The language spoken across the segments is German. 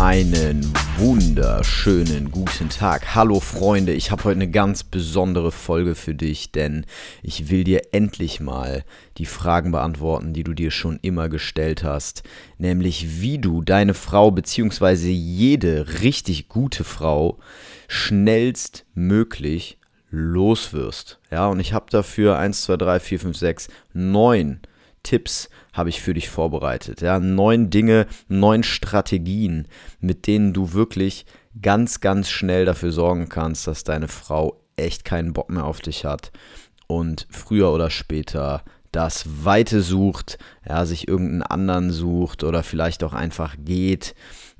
Einen wunderschönen guten Tag. Hallo Freunde, ich habe heute eine ganz besondere Folge für dich, denn ich will dir endlich mal die Fragen beantworten, die du dir schon immer gestellt hast, nämlich wie du deine Frau bzw. jede richtig gute Frau schnellstmöglich loswirst. Ja, und ich habe dafür 1, 2, 3, 4, 5, 6, 9 Tipps habe ich für dich vorbereitet. Ja, neun Dinge, neun Strategien, mit denen du wirklich ganz, ganz schnell dafür sorgen kannst, dass deine Frau echt keinen Bock mehr auf dich hat und früher oder später das Weite sucht, ja, sich irgendeinen anderen sucht oder vielleicht auch einfach geht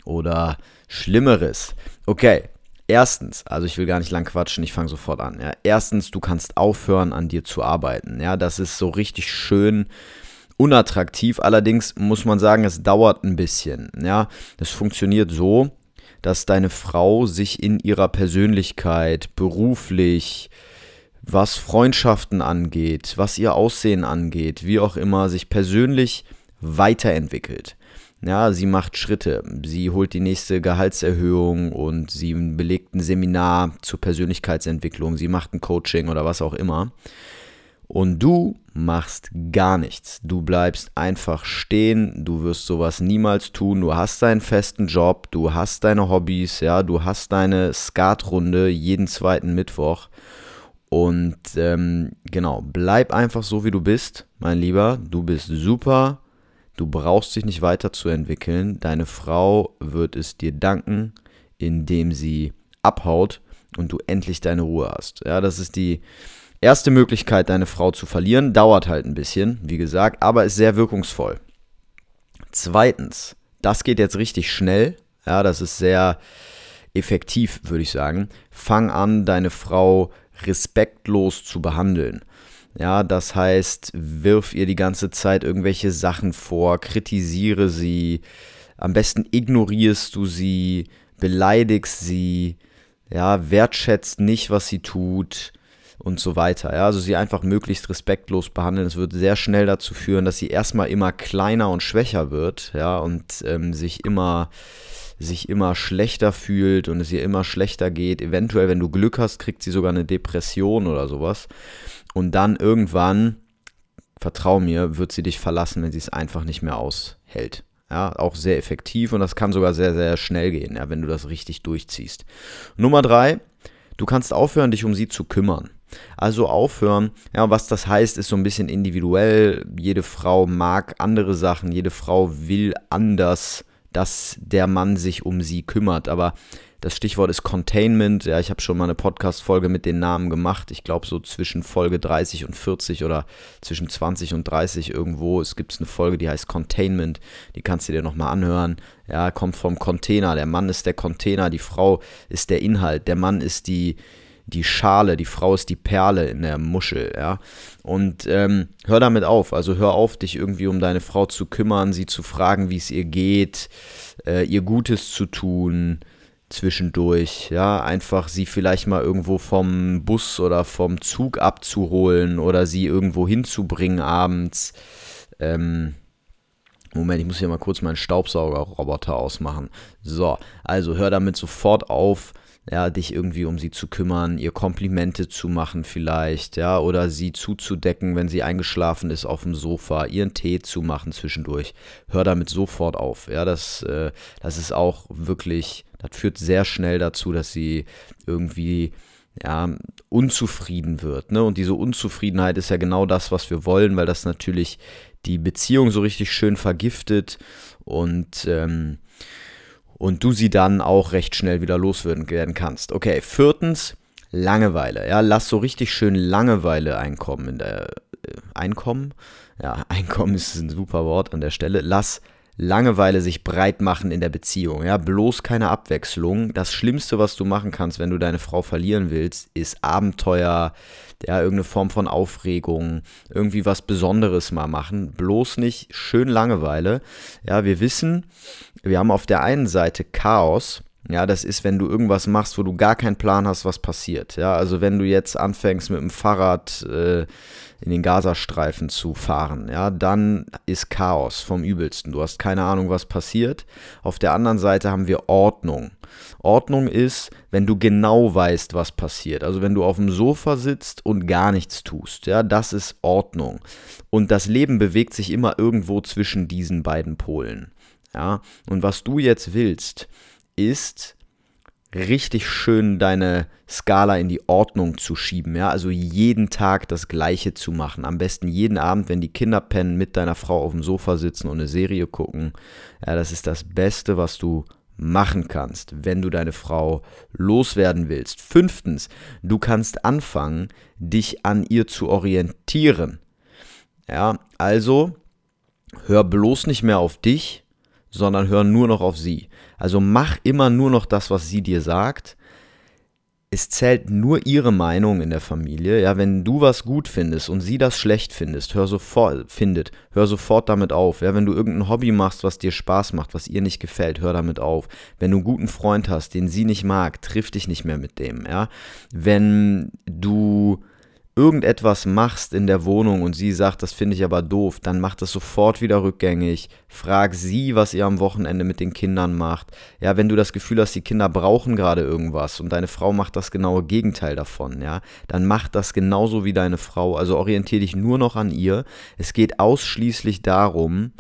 oder Schlimmeres. Okay, Erstens, also ich will gar nicht lang quatschen, ich fange sofort an. Ja. Erstens, du kannst aufhören, an dir zu arbeiten. Ja, das ist so richtig schön unattraktiv. Allerdings muss man sagen, es dauert ein bisschen. Ja, das funktioniert so, dass deine Frau sich in ihrer Persönlichkeit, beruflich, was Freundschaften angeht, was ihr Aussehen angeht, wie auch immer, sich persönlich weiterentwickelt. Ja, sie macht Schritte. Sie holt die nächste Gehaltserhöhung und sie belegt ein Seminar zur Persönlichkeitsentwicklung. Sie macht ein Coaching oder was auch immer. Und du machst gar nichts. Du bleibst einfach stehen, du wirst sowas niemals tun. Du hast deinen festen Job, du hast deine Hobbys, ja, du hast deine Skatrunde jeden zweiten Mittwoch. Und ähm, genau, bleib einfach so, wie du bist, mein Lieber. Du bist super. Du brauchst dich nicht weiterzuentwickeln. Deine Frau wird es dir danken, indem sie abhaut und du endlich deine Ruhe hast. Ja, das ist die Erste Möglichkeit, deine Frau zu verlieren, dauert halt ein bisschen, wie gesagt, aber ist sehr wirkungsvoll. Zweitens, das geht jetzt richtig schnell. Ja, das ist sehr effektiv, würde ich sagen. Fang an, deine Frau respektlos zu behandeln. Ja, das heißt, wirf ihr die ganze Zeit irgendwelche Sachen vor, kritisiere sie, am besten ignorierst du sie, beleidigst sie, ja, wertschätzt nicht, was sie tut, und so weiter. Ja, also sie einfach möglichst respektlos behandeln. Es wird sehr schnell dazu führen, dass sie erstmal immer kleiner und schwächer wird, ja, und ähm, sich immer sich immer schlechter fühlt und es ihr immer schlechter geht. Eventuell, wenn du Glück hast, kriegt sie sogar eine Depression oder sowas. Und dann irgendwann, vertrau mir, wird sie dich verlassen, wenn sie es einfach nicht mehr aushält. Ja, auch sehr effektiv und das kann sogar sehr, sehr schnell gehen, ja, wenn du das richtig durchziehst. Nummer drei, du kannst aufhören, dich um sie zu kümmern. Also aufhören. Ja, was das heißt, ist so ein bisschen individuell. Jede Frau mag andere Sachen, jede Frau will anders, dass der Mann sich um sie kümmert. Aber das Stichwort ist Containment. Ja, ich habe schon mal eine Podcast-Folge mit den Namen gemacht. Ich glaube, so zwischen Folge 30 und 40 oder zwischen 20 und 30 irgendwo. Es gibt eine Folge, die heißt Containment. Die kannst du dir nochmal anhören. Ja, kommt vom Container. Der Mann ist der Container, die Frau ist der Inhalt. Der Mann ist die, die Schale, die Frau ist die Perle in der Muschel, ja. Und ähm, hör damit auf, also hör auf, dich irgendwie um deine Frau zu kümmern, sie zu fragen, wie es ihr geht, äh, ihr Gutes zu tun zwischendurch, ja, einfach sie vielleicht mal irgendwo vom Bus oder vom Zug abzuholen oder sie irgendwo hinzubringen abends. Ähm, Moment, ich muss hier mal kurz meinen Staubsaugerroboter ausmachen. So, also hör damit sofort auf, ja, dich irgendwie um sie zu kümmern, ihr Komplimente zu machen vielleicht, ja, oder sie zuzudecken, wenn sie eingeschlafen ist auf dem Sofa, ihren Tee zu machen zwischendurch. Hör damit sofort auf, ja, das, äh, das ist auch wirklich, das führt sehr schnell dazu, dass sie irgendwie ja, unzufrieden wird. Ne? Und diese Unzufriedenheit ist ja genau das, was wir wollen, weil das natürlich die Beziehung so richtig schön vergiftet und ähm, und du sie dann auch recht schnell wieder loswerden kannst. Okay, viertens, Langeweile. Ja, lass so richtig schön Langeweile einkommen in der äh, Einkommen. Ja, Einkommen ist ein super Wort an der Stelle. Lass Langeweile sich breit machen in der Beziehung. Ja, bloß keine Abwechslung. Das Schlimmste, was du machen kannst, wenn du deine Frau verlieren willst, ist Abenteuer, ja, irgendeine Form von Aufregung, irgendwie was Besonderes mal machen. Bloß nicht schön Langeweile. Ja, wir wissen, wir haben auf der einen Seite Chaos. Ja, das ist, wenn du irgendwas machst, wo du gar keinen Plan hast, was passiert. Ja, also wenn du jetzt anfängst mit dem Fahrrad äh, in den Gazastreifen zu fahren, ja, dann ist Chaos vom übelsten. Du hast keine Ahnung, was passiert. Auf der anderen Seite haben wir Ordnung. Ordnung ist, wenn du genau weißt, was passiert. Also wenn du auf dem Sofa sitzt und gar nichts tust, ja, das ist Ordnung. Und das Leben bewegt sich immer irgendwo zwischen diesen beiden Polen. Ja, und was du jetzt willst, ist richtig schön deine Skala in die Ordnung zu schieben, ja, also jeden Tag das gleiche zu machen. Am besten jeden Abend, wenn die Kinder pennen, mit deiner Frau auf dem Sofa sitzen und eine Serie gucken. Ja, das ist das Beste, was du machen kannst, wenn du deine Frau loswerden willst. Fünftens, du kannst anfangen, dich an ihr zu orientieren. Ja, also hör bloß nicht mehr auf dich, sondern hör nur noch auf sie. Also mach immer nur noch das, was sie dir sagt. Es zählt nur ihre Meinung in der Familie. Ja, wenn du was gut findest und sie das schlecht findest, hör sofort, findet, hör sofort damit auf. Ja, wenn du irgendein Hobby machst, was dir Spaß macht, was ihr nicht gefällt, hör damit auf. Wenn du einen guten Freund hast, den sie nicht mag, triff dich nicht mehr mit dem. Ja, wenn du irgendetwas machst in der Wohnung und sie sagt, das finde ich aber doof, dann mach das sofort wieder rückgängig. Frag sie, was ihr am Wochenende mit den Kindern macht. Ja, wenn du das Gefühl hast, die Kinder brauchen gerade irgendwas und deine Frau macht das genaue Gegenteil davon, ja, dann mach das genauso wie deine Frau. Also orientiere dich nur noch an ihr. Es geht ausschließlich darum,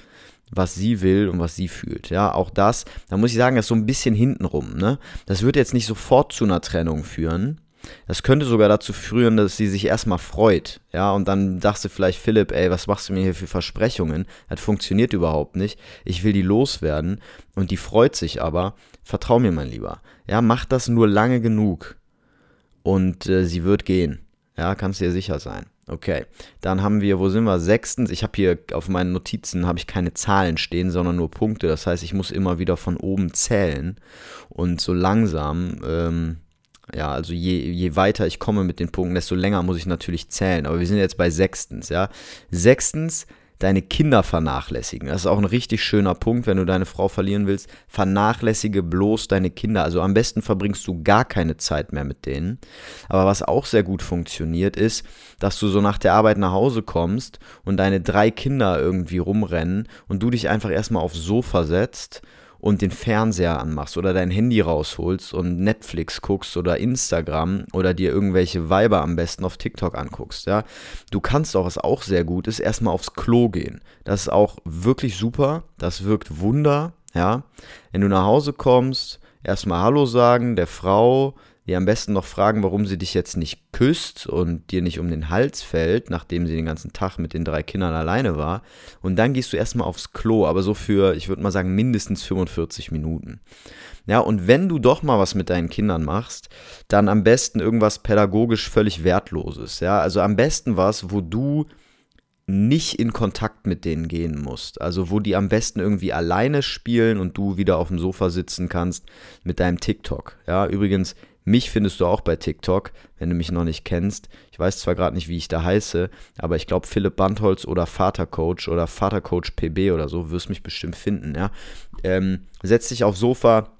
was sie will und was sie fühlt. Ja, auch das, da muss ich sagen, das ist so ein bisschen hintenrum. Ne? Das wird jetzt nicht sofort zu einer Trennung führen, das könnte sogar dazu führen, dass sie sich erstmal freut. Ja, und dann dachte vielleicht Philipp, ey, was machst du mir hier für Versprechungen? Das funktioniert überhaupt nicht. Ich will die loswerden. Und die freut sich aber. Vertrau mir, mein Lieber. Ja, mach das nur lange genug. Und äh, sie wird gehen. Ja, kannst dir sicher sein. Okay, dann haben wir, wo sind wir? Sechstens, ich habe hier auf meinen Notizen habe ich keine Zahlen stehen, sondern nur Punkte. Das heißt, ich muss immer wieder von oben zählen und so langsam ähm, ja, also je, je weiter ich komme mit den Punkten, desto länger muss ich natürlich zählen. Aber wir sind jetzt bei sechstens, ja. Sechstens, deine Kinder vernachlässigen. Das ist auch ein richtig schöner Punkt, wenn du deine Frau verlieren willst. Vernachlässige bloß deine Kinder. Also am besten verbringst du gar keine Zeit mehr mit denen. Aber was auch sehr gut funktioniert, ist, dass du so nach der Arbeit nach Hause kommst und deine drei Kinder irgendwie rumrennen und du dich einfach erstmal aufs Sofa setzt und den Fernseher anmachst oder dein Handy rausholst und Netflix guckst oder Instagram oder dir irgendwelche Weiber am besten auf TikTok anguckst, ja. Du kannst auch, was auch sehr gut ist, erstmal aufs Klo gehen. Das ist auch wirklich super. Das wirkt Wunder, ja. Wenn du nach Hause kommst, erstmal Hallo sagen, der Frau, dir am besten noch fragen, warum sie dich jetzt nicht küsst und dir nicht um den Hals fällt, nachdem sie den ganzen Tag mit den drei Kindern alleine war. Und dann gehst du erstmal aufs Klo, aber so für, ich würde mal sagen, mindestens 45 Minuten. Ja, und wenn du doch mal was mit deinen Kindern machst, dann am besten irgendwas pädagogisch völlig Wertloses. Ja, also am besten was, wo du nicht in Kontakt mit denen gehen musst. Also wo die am besten irgendwie alleine spielen und du wieder auf dem Sofa sitzen kannst mit deinem TikTok. Ja, übrigens, mich findest du auch bei TikTok, wenn du mich noch nicht kennst. Ich weiß zwar gerade nicht, wie ich da heiße, aber ich glaube Philipp Bandholz oder Vatercoach oder Vatercoach PB oder so wirst mich bestimmt finden. Ja? Ähm, setz dich aufs Sofa,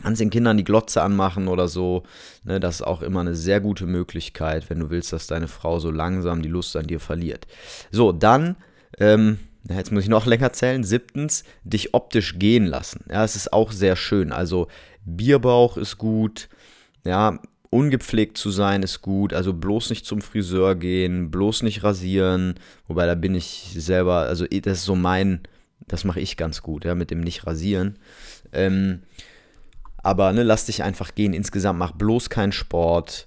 kannst den Kindern die Glotze anmachen oder so. Ne, das ist auch immer eine sehr gute Möglichkeit, wenn du willst, dass deine Frau so langsam die Lust an dir verliert. So, dann, ähm, jetzt muss ich noch länger zählen. Siebtens, dich optisch gehen lassen. Ja, es ist auch sehr schön. Also Bierbauch ist gut. Ja, ungepflegt zu sein ist gut, also bloß nicht zum Friseur gehen, bloß nicht rasieren, wobei da bin ich selber, also das ist so mein, das mache ich ganz gut, ja, mit dem nicht rasieren. Ähm, aber ne, lass dich einfach gehen. Insgesamt mach bloß keinen Sport.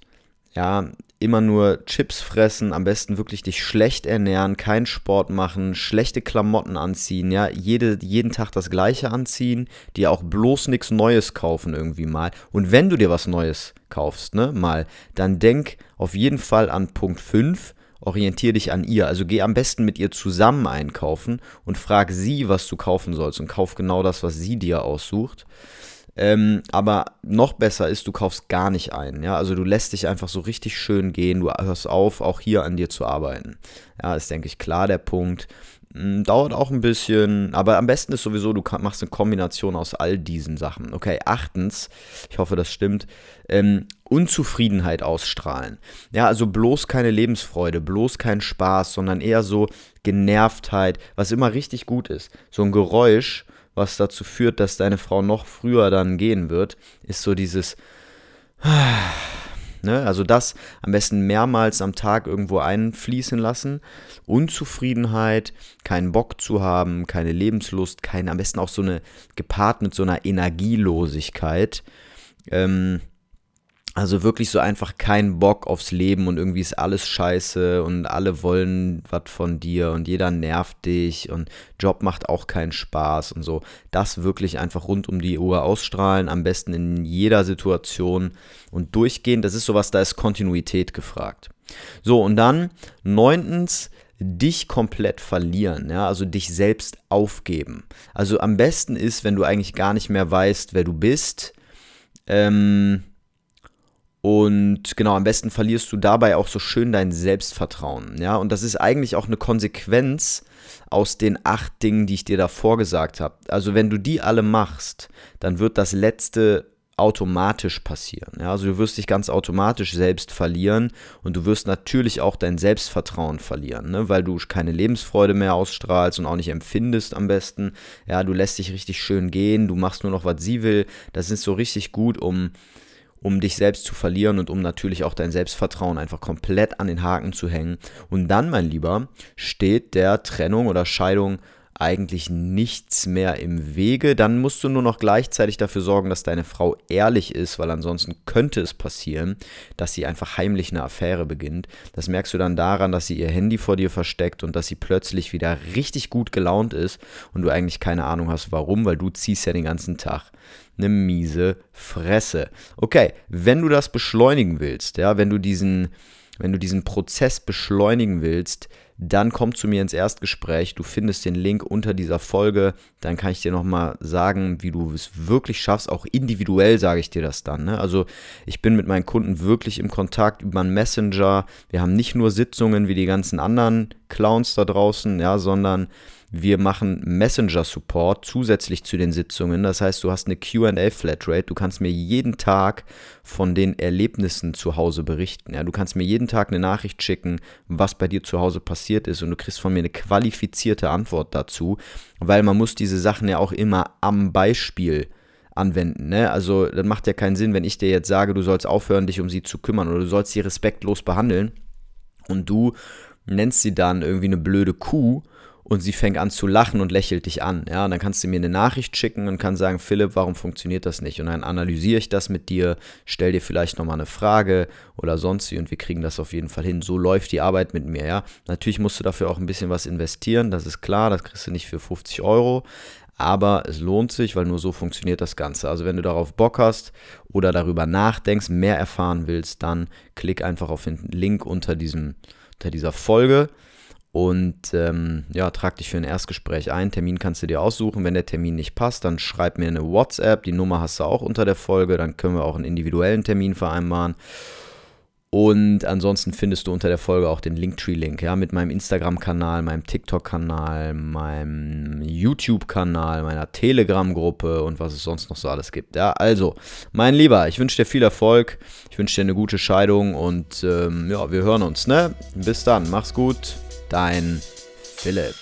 Ja, immer nur Chips fressen, am besten wirklich dich schlecht ernähren, keinen Sport machen, schlechte Klamotten anziehen, ja, jede, jeden Tag das gleiche anziehen, dir auch bloß nichts Neues kaufen irgendwie mal. Und wenn du dir was Neues kaufst, ne, mal, dann denk auf jeden Fall an Punkt 5 orientiere dich an ihr. Also geh am besten mit ihr zusammen einkaufen und frag sie, was du kaufen sollst und kauf genau das, was sie dir aussucht. Ähm, aber noch besser ist, du kaufst gar nicht ein. Ja? Also du lässt dich einfach so richtig schön gehen, du hörst auf, auch hier an dir zu arbeiten. Ja, ist, denke ich, klar der Punkt. Hm, dauert auch ein bisschen, aber am besten ist sowieso, du machst eine Kombination aus all diesen Sachen. Okay, achtens, ich hoffe, das stimmt, ähm, Unzufriedenheit ausstrahlen. Ja, also bloß keine Lebensfreude, bloß kein Spaß, sondern eher so Genervtheit, was immer richtig gut ist. So ein Geräusch, was dazu führt, dass deine Frau noch früher dann gehen wird, ist so dieses. Ne? Also das am besten mehrmals am Tag irgendwo einfließen lassen. Unzufriedenheit, keinen Bock zu haben, keine Lebenslust, keine, am besten auch so eine, gepaart mit so einer Energielosigkeit. Ähm, also wirklich so einfach keinen Bock aufs Leben und irgendwie ist alles scheiße und alle wollen was von dir und jeder nervt dich und Job macht auch keinen Spaß und so. Das wirklich einfach rund um die Uhr ausstrahlen, am besten in jeder Situation und durchgehen. Das ist sowas, da ist Kontinuität gefragt. So, und dann neuntens, dich komplett verlieren, ja, also dich selbst aufgeben. Also am besten ist, wenn du eigentlich gar nicht mehr weißt, wer du bist, ähm, und genau, am besten verlierst du dabei auch so schön dein Selbstvertrauen. Ja, und das ist eigentlich auch eine Konsequenz aus den acht Dingen, die ich dir davor gesagt habe. Also, wenn du die alle machst, dann wird das letzte automatisch passieren. Ja, also du wirst dich ganz automatisch selbst verlieren und du wirst natürlich auch dein Selbstvertrauen verlieren, ne? weil du keine Lebensfreude mehr ausstrahlst und auch nicht empfindest am besten. Ja, du lässt dich richtig schön gehen, du machst nur noch, was sie will. Das ist so richtig gut, um um dich selbst zu verlieren und um natürlich auch dein Selbstvertrauen einfach komplett an den Haken zu hängen. Und dann, mein Lieber, steht der Trennung oder Scheidung eigentlich nichts mehr im Wege. Dann musst du nur noch gleichzeitig dafür sorgen, dass deine Frau ehrlich ist, weil ansonsten könnte es passieren, dass sie einfach heimlich eine Affäre beginnt. Das merkst du dann daran, dass sie ihr Handy vor dir versteckt und dass sie plötzlich wieder richtig gut gelaunt ist und du eigentlich keine Ahnung hast, warum, weil du ziehst ja den ganzen Tag eine miese Fresse. Okay, wenn du das beschleunigen willst, ja, wenn du diesen wenn du diesen Prozess beschleunigen willst, dann komm zu mir ins Erstgespräch. Du findest den Link unter dieser Folge. Dann kann ich dir nochmal sagen, wie du es wirklich schaffst. Auch individuell sage ich dir das dann. Ne? Also ich bin mit meinen Kunden wirklich im Kontakt über einen Messenger. Wir haben nicht nur Sitzungen wie die ganzen anderen Clowns da draußen, ja, sondern wir machen Messenger-Support zusätzlich zu den Sitzungen. Das heißt, du hast eine QA-Flatrate. Du kannst mir jeden Tag von den Erlebnissen zu Hause berichten. Ja, du kannst mir jeden Tag eine Nachricht schicken, was bei dir zu Hause passiert ist. Und du kriegst von mir eine qualifizierte Antwort dazu, weil man muss diese Sachen ja auch immer am Beispiel anwenden. Ne? Also das macht ja keinen Sinn, wenn ich dir jetzt sage, du sollst aufhören, dich um sie zu kümmern oder du sollst sie respektlos behandeln und du nennst sie dann irgendwie eine blöde Kuh und sie fängt an zu lachen und lächelt dich an. Ja, und dann kannst du mir eine Nachricht schicken und kann sagen, Philipp, warum funktioniert das nicht? Und dann analysiere ich das mit dir, stell dir vielleicht nochmal eine Frage oder sonst wie und wir kriegen das auf jeden Fall hin. So läuft die Arbeit mit mir, ja. Natürlich musst du dafür auch ein bisschen was investieren, das ist klar, das kriegst du nicht für 50 Euro, aber es lohnt sich, weil nur so funktioniert das Ganze. Also wenn du darauf Bock hast oder darüber nachdenkst, mehr erfahren willst, dann klick einfach auf den Link unter, diesem, unter dieser Folge und ähm, ja, trag dich für ein Erstgespräch ein. Termin kannst du dir aussuchen. Wenn der Termin nicht passt, dann schreib mir eine WhatsApp. Die Nummer hast du auch unter der Folge. Dann können wir auch einen individuellen Termin vereinbaren. Und ansonsten findest du unter der Folge auch den Linktree-Link, ja, mit meinem Instagram-Kanal, meinem TikTok-Kanal, meinem YouTube-Kanal, meiner Telegram-Gruppe und was es sonst noch so alles gibt. Ja, also, mein Lieber, ich wünsche dir viel Erfolg, ich wünsche dir eine gute Scheidung und ähm, ja, wir hören uns, ne? Bis dann, mach's gut dein Philipp.